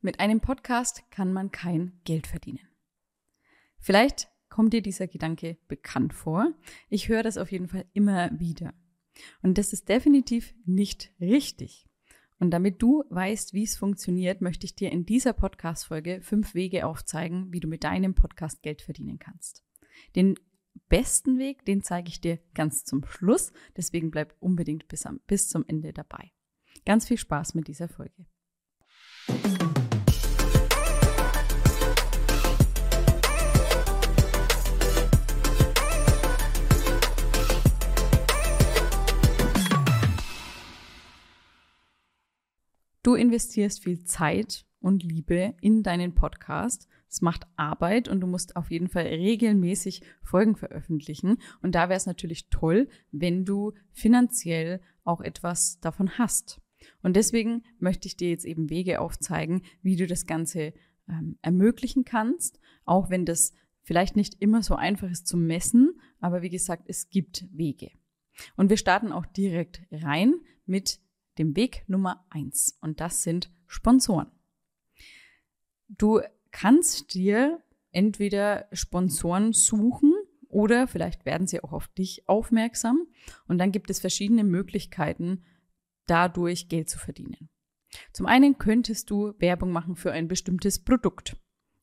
Mit einem Podcast kann man kein Geld verdienen. Vielleicht kommt dir dieser Gedanke bekannt vor. Ich höre das auf jeden Fall immer wieder. Und das ist definitiv nicht richtig. Und damit du weißt, wie es funktioniert, möchte ich dir in dieser Podcast-Folge fünf Wege aufzeigen, wie du mit deinem Podcast Geld verdienen kannst. Den besten Weg, den zeige ich dir ganz zum Schluss. Deswegen bleib unbedingt bis, am, bis zum Ende dabei. Ganz viel Spaß mit dieser Folge. Du investierst viel Zeit und Liebe in deinen Podcast. Es macht Arbeit und du musst auf jeden Fall regelmäßig Folgen veröffentlichen. Und da wäre es natürlich toll, wenn du finanziell auch etwas davon hast. Und deswegen möchte ich dir jetzt eben Wege aufzeigen, wie du das Ganze ähm, ermöglichen kannst, auch wenn das vielleicht nicht immer so einfach ist zu messen. Aber wie gesagt, es gibt Wege. Und wir starten auch direkt rein mit dem Weg Nummer eins. Und das sind Sponsoren. Du kannst dir entweder Sponsoren suchen oder vielleicht werden sie auch auf dich aufmerksam. Und dann gibt es verschiedene Möglichkeiten, dadurch Geld zu verdienen. Zum einen könntest du Werbung machen für ein bestimmtes Produkt.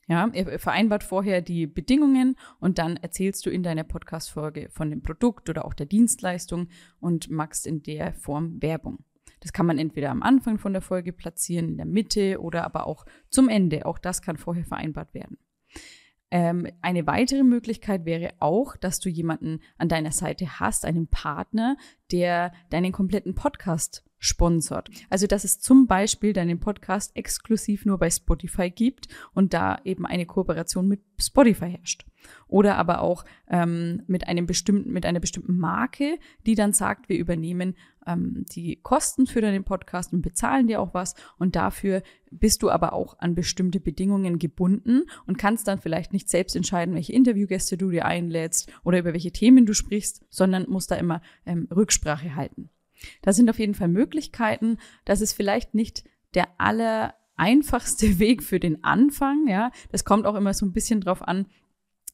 Ja, ihr vereinbart vorher die Bedingungen und dann erzählst du in deiner Podcast-Folge von dem Produkt oder auch der Dienstleistung und machst in der Form Werbung. Das kann man entweder am Anfang von der Folge platzieren, in der Mitte oder aber auch zum Ende. Auch das kann vorher vereinbart werden. Ähm, eine weitere Möglichkeit wäre auch, dass du jemanden an deiner Seite hast, einen Partner, der deinen kompletten Podcast sponsort. Also, dass es zum Beispiel deinen Podcast exklusiv nur bei Spotify gibt und da eben eine Kooperation mit Spotify herrscht. Oder aber auch ähm, mit einem bestimmten, mit einer bestimmten Marke, die dann sagt, wir übernehmen ähm, die Kosten für deinen Podcast und bezahlen dir auch was. Und dafür bist du aber auch an bestimmte Bedingungen gebunden und kannst dann vielleicht nicht selbst entscheiden, welche Interviewgäste du dir einlädst oder über welche Themen du sprichst, sondern musst da immer ähm, Rücksprache halten. Da sind auf jeden Fall Möglichkeiten. Das ist vielleicht nicht der aller einfachste Weg für den Anfang, ja. Das kommt auch immer so ein bisschen drauf an,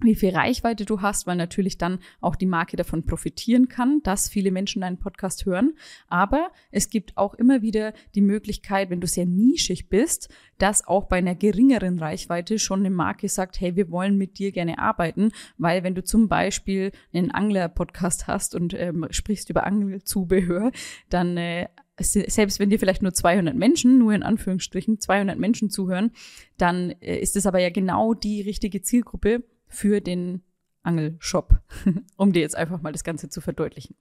wie viel Reichweite du hast, weil natürlich dann auch die Marke davon profitieren kann, dass viele Menschen deinen Podcast hören. Aber es gibt auch immer wieder die Möglichkeit, wenn du sehr nischig bist, dass auch bei einer geringeren Reichweite schon eine Marke sagt, hey, wir wollen mit dir gerne arbeiten, weil wenn du zum Beispiel einen Angler-Podcast hast und ähm, sprichst über Angelzubehör, dann äh, selbst wenn dir vielleicht nur 200 Menschen, nur in Anführungsstrichen 200 Menschen zuhören, dann äh, ist es aber ja genau die richtige Zielgruppe, für den Angelshop, um dir jetzt einfach mal das Ganze zu verdeutlichen.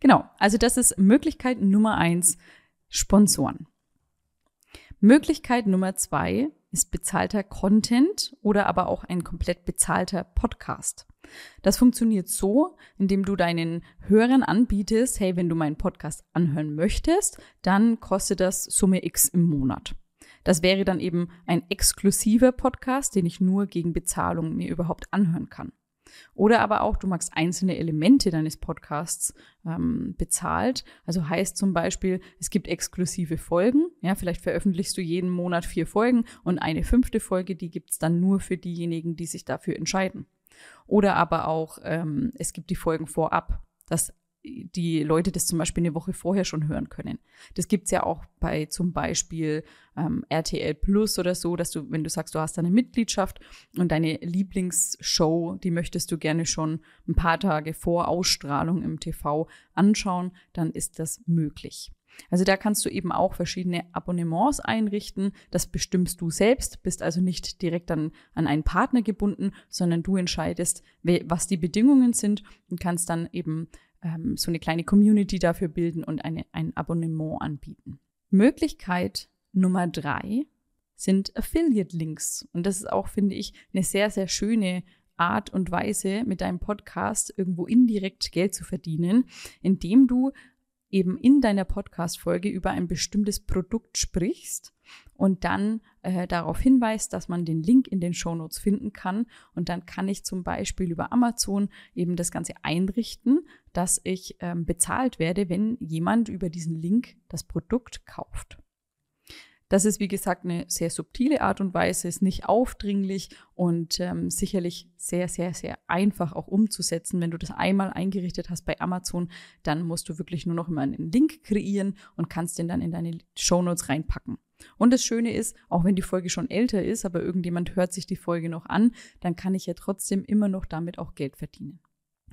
Genau, also das ist Möglichkeit Nummer eins, Sponsoren. Möglichkeit Nummer zwei ist bezahlter Content oder aber auch ein komplett bezahlter Podcast. Das funktioniert so, indem du deinen Hörern anbietest, hey, wenn du meinen Podcast anhören möchtest, dann kostet das Summe X im Monat. Das wäre dann eben ein exklusiver Podcast, den ich nur gegen Bezahlung mir überhaupt anhören kann. Oder aber auch, du magst einzelne Elemente deines Podcasts ähm, bezahlt. Also heißt zum Beispiel, es gibt exklusive Folgen. Ja, vielleicht veröffentlichst du jeden Monat vier Folgen und eine fünfte Folge, die gibt's dann nur für diejenigen, die sich dafür entscheiden. Oder aber auch, ähm, es gibt die Folgen vorab. Das die Leute das zum Beispiel eine Woche vorher schon hören können. Das gibt's ja auch bei zum Beispiel ähm, RTL Plus oder so, dass du, wenn du sagst, du hast eine Mitgliedschaft und deine Lieblingsshow, die möchtest du gerne schon ein paar Tage vor Ausstrahlung im TV anschauen, dann ist das möglich. Also da kannst du eben auch verschiedene Abonnements einrichten. Das bestimmst du selbst, bist also nicht direkt an, an einen Partner gebunden, sondern du entscheidest, was die Bedingungen sind und kannst dann eben ähm, so eine kleine Community dafür bilden und eine, ein Abonnement anbieten. Möglichkeit Nummer drei sind Affiliate-Links. Und das ist auch, finde ich, eine sehr, sehr schöne Art und Weise, mit deinem Podcast irgendwo indirekt Geld zu verdienen, indem du eben in deiner Podcast-Folge über ein bestimmtes Produkt sprichst und dann äh, darauf hinweist, dass man den Link in den Shownotes finden kann. Und dann kann ich zum Beispiel über Amazon eben das Ganze einrichten, dass ich ähm, bezahlt werde, wenn jemand über diesen Link das Produkt kauft. Das ist, wie gesagt, eine sehr subtile Art und Weise, ist nicht aufdringlich und ähm, sicherlich sehr, sehr, sehr einfach auch umzusetzen. Wenn du das einmal eingerichtet hast bei Amazon, dann musst du wirklich nur noch immer einen Link kreieren und kannst den dann in deine Shownotes reinpacken. Und das Schöne ist, auch wenn die Folge schon älter ist, aber irgendjemand hört sich die Folge noch an, dann kann ich ja trotzdem immer noch damit auch Geld verdienen.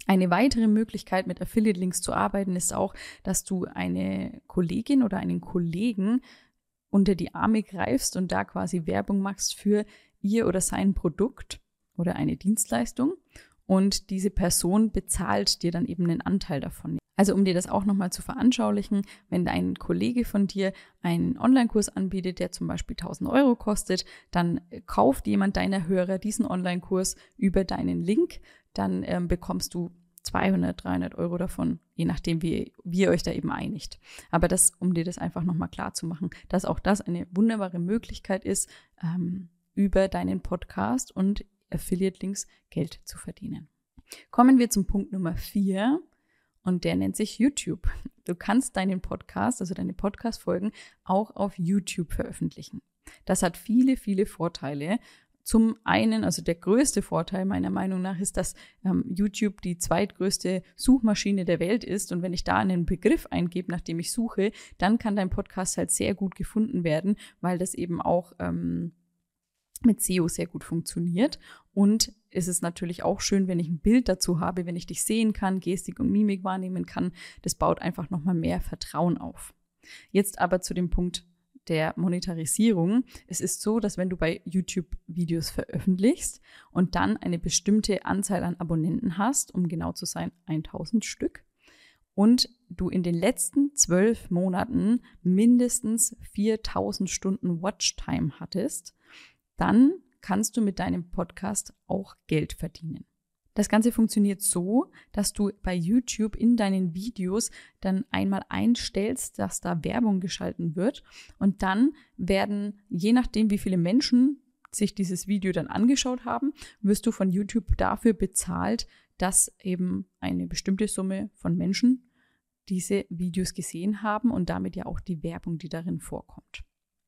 Eine weitere Möglichkeit, mit Affiliate-Links zu arbeiten, ist auch, dass du eine Kollegin oder einen Kollegen unter die Arme greifst und da quasi Werbung machst für ihr oder sein Produkt oder eine Dienstleistung und diese Person bezahlt dir dann eben einen Anteil davon. Also um dir das auch nochmal zu veranschaulichen, wenn ein Kollege von dir einen Online-Kurs anbietet, der zum Beispiel 1000 Euro kostet, dann kauft jemand deiner Hörer diesen Online-Kurs über deinen Link, dann ähm, bekommst du 200, 300 Euro davon, je nachdem, wie, wie ihr euch da eben einigt. Aber das, um dir das einfach nochmal klar zu machen, dass auch das eine wunderbare Möglichkeit ist, ähm, über deinen Podcast und Affiliate-Links Geld zu verdienen. Kommen wir zum Punkt Nummer vier und der nennt sich YouTube. Du kannst deinen Podcast, also deine Podcast-Folgen auch auf YouTube veröffentlichen. Das hat viele, viele Vorteile. Zum einen, also der größte Vorteil meiner Meinung nach ist, dass ähm, YouTube die zweitgrößte Suchmaschine der Welt ist. Und wenn ich da einen Begriff eingebe, nach dem ich suche, dann kann dein Podcast halt sehr gut gefunden werden, weil das eben auch ähm, mit SEO sehr gut funktioniert. Und es ist natürlich auch schön, wenn ich ein Bild dazu habe, wenn ich dich sehen kann, Gestik und Mimik wahrnehmen kann. Das baut einfach nochmal mehr Vertrauen auf. Jetzt aber zu dem Punkt, der Monetarisierung. Es ist so, dass wenn du bei YouTube Videos veröffentlichst und dann eine bestimmte Anzahl an Abonnenten hast, um genau zu sein 1000 Stück, und du in den letzten zwölf Monaten mindestens 4000 Stunden Watchtime hattest, dann kannst du mit deinem Podcast auch Geld verdienen. Das Ganze funktioniert so, dass du bei YouTube in deinen Videos dann einmal einstellst, dass da Werbung geschalten wird und dann werden, je nachdem, wie viele Menschen sich dieses Video dann angeschaut haben, wirst du von YouTube dafür bezahlt, dass eben eine bestimmte Summe von Menschen diese Videos gesehen haben und damit ja auch die Werbung, die darin vorkommt.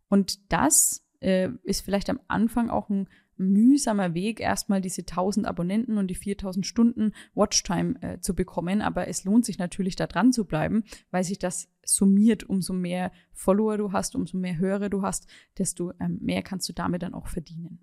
Und das äh, ist vielleicht am Anfang auch ein mühsamer Weg, erstmal diese 1000 Abonnenten und die 4000 Stunden Watchtime äh, zu bekommen. Aber es lohnt sich natürlich, da dran zu bleiben, weil sich das summiert. Umso mehr Follower du hast, umso mehr Hörer du hast, desto ähm, mehr kannst du damit dann auch verdienen.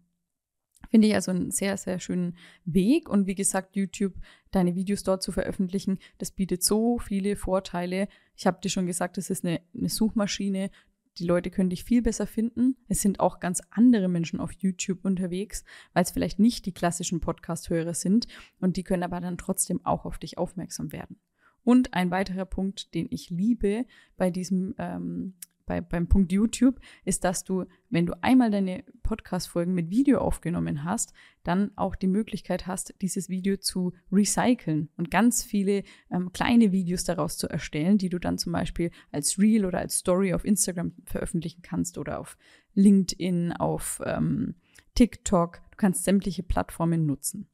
Finde ich also einen sehr, sehr schönen Weg. Und wie gesagt, YouTube, deine Videos dort zu veröffentlichen, das bietet so viele Vorteile. Ich habe dir schon gesagt, es ist eine, eine Suchmaschine. Die Leute können dich viel besser finden. Es sind auch ganz andere Menschen auf YouTube unterwegs, weil es vielleicht nicht die klassischen Podcast-Hörer sind und die können aber dann trotzdem auch auf dich aufmerksam werden. Und ein weiterer Punkt, den ich liebe bei diesem ähm, bei, beim Punkt YouTube ist, dass du, wenn du einmal deine Podcast-Folgen mit Video aufgenommen hast, dann auch die Möglichkeit hast, dieses Video zu recyceln und ganz viele ähm, kleine Videos daraus zu erstellen, die du dann zum Beispiel als Reel oder als Story auf Instagram veröffentlichen kannst oder auf LinkedIn, auf ähm, TikTok. Du kannst sämtliche Plattformen nutzen.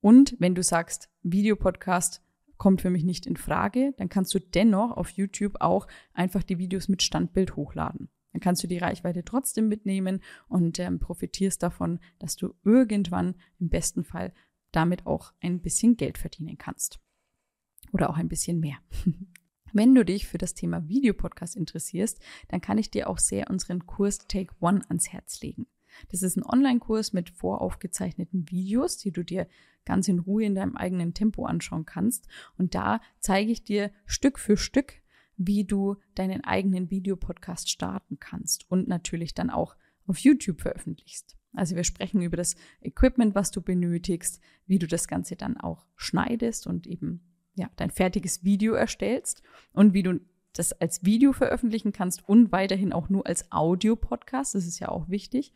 Und wenn du sagst, Videopodcast kommt für mich nicht in Frage, dann kannst du dennoch auf YouTube auch einfach die Videos mit Standbild hochladen. Dann kannst du die Reichweite trotzdem mitnehmen und ähm, profitierst davon, dass du irgendwann im besten Fall damit auch ein bisschen Geld verdienen kannst. Oder auch ein bisschen mehr. Wenn du dich für das Thema Videopodcast interessierst, dann kann ich dir auch sehr unseren Kurs Take One ans Herz legen. Das ist ein Online-Kurs mit voraufgezeichneten Videos, die du dir ganz in Ruhe in deinem eigenen Tempo anschauen kannst. Und da zeige ich dir Stück für Stück, wie du deinen eigenen Videopodcast starten kannst und natürlich dann auch auf YouTube veröffentlichst. Also wir sprechen über das Equipment, was du benötigst, wie du das Ganze dann auch schneidest und eben ja, dein fertiges Video erstellst und wie du das als Video veröffentlichen kannst und weiterhin auch nur als Audio-Podcast. Das ist ja auch wichtig.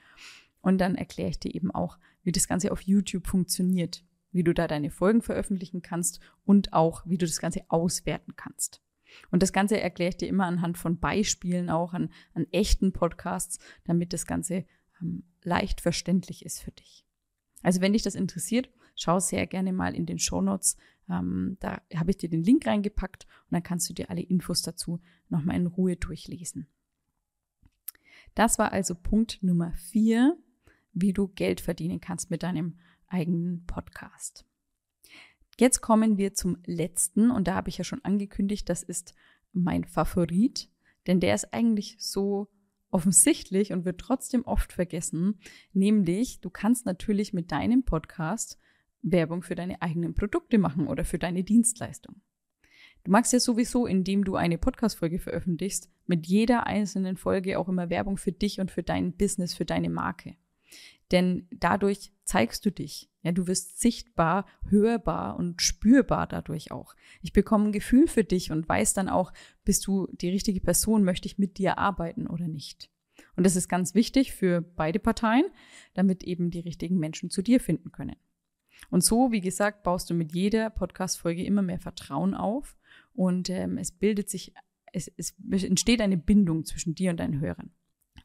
Und dann erkläre ich dir eben auch, wie das Ganze auf YouTube funktioniert, wie du da deine Folgen veröffentlichen kannst und auch, wie du das Ganze auswerten kannst. Und das Ganze erkläre ich dir immer anhand von Beispielen, auch an, an echten Podcasts, damit das Ganze ähm, leicht verständlich ist für dich. Also wenn dich das interessiert, schau sehr gerne mal in den Show Notes ähm, da habe ich dir den Link reingepackt und dann kannst du dir alle Infos dazu nochmal in Ruhe durchlesen. Das war also Punkt Nummer vier, wie du Geld verdienen kannst mit deinem eigenen Podcast. Jetzt kommen wir zum letzten und da habe ich ja schon angekündigt, das ist mein Favorit, denn der ist eigentlich so offensichtlich und wird trotzdem oft vergessen, nämlich du kannst natürlich mit deinem Podcast Werbung für deine eigenen Produkte machen oder für deine Dienstleistung. Du magst ja sowieso, indem du eine Podcast-Folge veröffentlichst, mit jeder einzelnen Folge auch immer Werbung für dich und für dein Business, für deine Marke. Denn dadurch zeigst du dich. Ja, du wirst sichtbar, hörbar und spürbar dadurch auch. Ich bekomme ein Gefühl für dich und weiß dann auch, bist du die richtige Person, möchte ich mit dir arbeiten oder nicht. Und das ist ganz wichtig für beide Parteien, damit eben die richtigen Menschen zu dir finden können. Und so, wie gesagt, baust du mit jeder Podcast-Folge immer mehr Vertrauen auf und ähm, es bildet sich, es, es entsteht eine Bindung zwischen dir und deinen Hörern.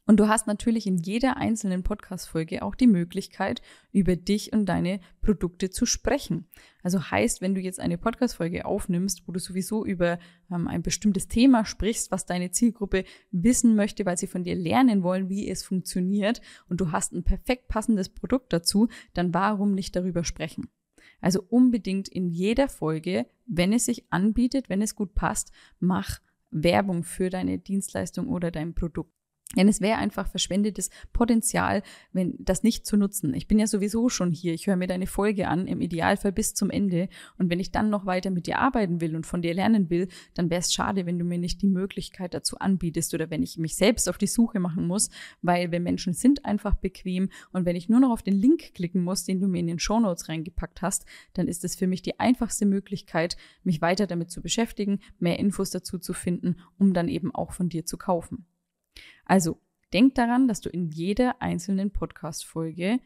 Und du hast natürlich in jeder einzelnen Podcast-Folge auch die Möglichkeit, über dich und deine Produkte zu sprechen. Also heißt, wenn du jetzt eine Podcast-Folge aufnimmst, wo du sowieso über ähm, ein bestimmtes Thema sprichst, was deine Zielgruppe wissen möchte, weil sie von dir lernen wollen, wie es funktioniert, und du hast ein perfekt passendes Produkt dazu, dann warum nicht darüber sprechen? Also unbedingt in jeder Folge, wenn es sich anbietet, wenn es gut passt, mach Werbung für deine Dienstleistung oder dein Produkt. Denn es wäre einfach verschwendetes Potenzial, wenn das nicht zu nutzen. Ich bin ja sowieso schon hier. Ich höre mir deine Folge an, im Idealfall bis zum Ende. Und wenn ich dann noch weiter mit dir arbeiten will und von dir lernen will, dann wäre es schade, wenn du mir nicht die Möglichkeit dazu anbietest oder wenn ich mich selbst auf die Suche machen muss, weil wir Menschen sind einfach bequem und wenn ich nur noch auf den Link klicken muss, den du mir in den Show Notes reingepackt hast, dann ist es für mich die einfachste Möglichkeit, mich weiter damit zu beschäftigen, mehr Infos dazu zu finden, um dann eben auch von dir zu kaufen. Also denk daran, dass du in jeder einzelnen Podcast-Folge,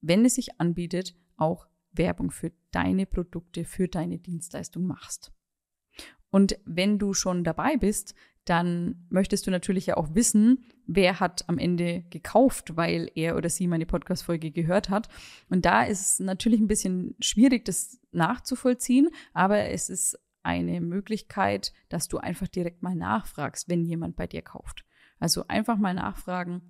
wenn es sich anbietet, auch Werbung für deine Produkte, für deine Dienstleistung machst. Und wenn du schon dabei bist, dann möchtest du natürlich ja auch wissen, wer hat am Ende gekauft, weil er oder sie meine Podcast-Folge gehört hat. Und da ist es natürlich ein bisschen schwierig, das nachzuvollziehen, aber es ist eine Möglichkeit, dass du einfach direkt mal nachfragst, wenn jemand bei dir kauft. Also einfach mal nachfragen,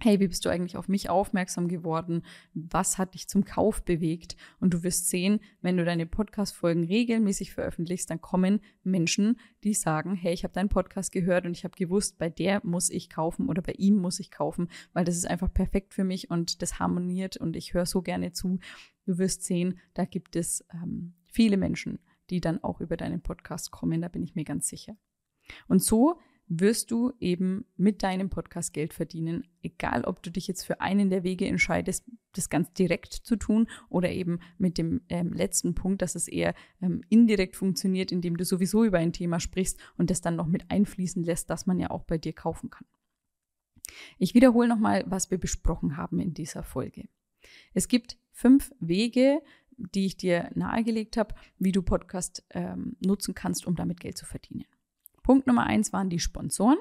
hey, wie bist du eigentlich auf mich aufmerksam geworden? Was hat dich zum Kauf bewegt? Und du wirst sehen, wenn du deine Podcast-Folgen regelmäßig veröffentlichst, dann kommen Menschen, die sagen, hey, ich habe deinen Podcast gehört und ich habe gewusst, bei der muss ich kaufen oder bei ihm muss ich kaufen, weil das ist einfach perfekt für mich und das harmoniert und ich höre so gerne zu. Du wirst sehen, da gibt es ähm, viele Menschen, die dann auch über deinen Podcast kommen, da bin ich mir ganz sicher. Und so wirst du eben mit deinem Podcast Geld verdienen, egal ob du dich jetzt für einen der Wege entscheidest, das ganz direkt zu tun oder eben mit dem ähm, letzten Punkt, dass es eher ähm, indirekt funktioniert, indem du sowieso über ein Thema sprichst und das dann noch mit einfließen lässt, dass man ja auch bei dir kaufen kann. Ich wiederhole nochmal, was wir besprochen haben in dieser Folge. Es gibt fünf Wege, die ich dir nahegelegt habe, wie du Podcast ähm, nutzen kannst, um damit Geld zu verdienen. Punkt Nummer eins waren die Sponsoren.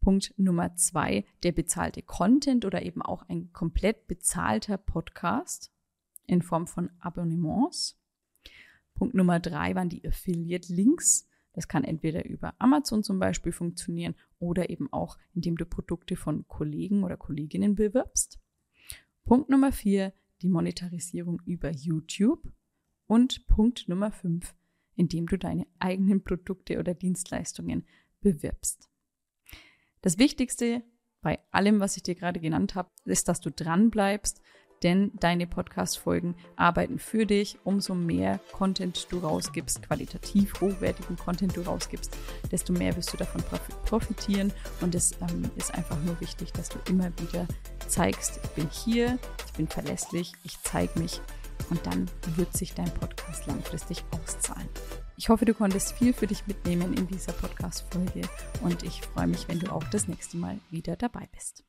Punkt Nummer zwei, der bezahlte Content oder eben auch ein komplett bezahlter Podcast in Form von Abonnements. Punkt Nummer drei waren die Affiliate-Links. Das kann entweder über Amazon zum Beispiel funktionieren oder eben auch, indem du Produkte von Kollegen oder Kolleginnen bewirbst. Punkt Nummer vier, die Monetarisierung über YouTube. Und Punkt Nummer fünf, indem du deine eigenen Produkte oder Dienstleistungen bewirbst. Das Wichtigste bei allem, was ich dir gerade genannt habe, ist, dass du dran bleibst, denn deine Podcast-Folgen arbeiten für dich. Umso mehr Content du rausgibst, qualitativ hochwertigen Content du rausgibst, desto mehr wirst du davon profitieren. Und es ähm, ist einfach nur wichtig, dass du immer wieder zeigst, ich bin hier, ich bin verlässlich, ich zeige mich und dann wird sich dein Podcast langfristig auszahlen. Ich hoffe, du konntest viel für dich mitnehmen in dieser Podcast-Folge und ich freue mich, wenn du auch das nächste Mal wieder dabei bist.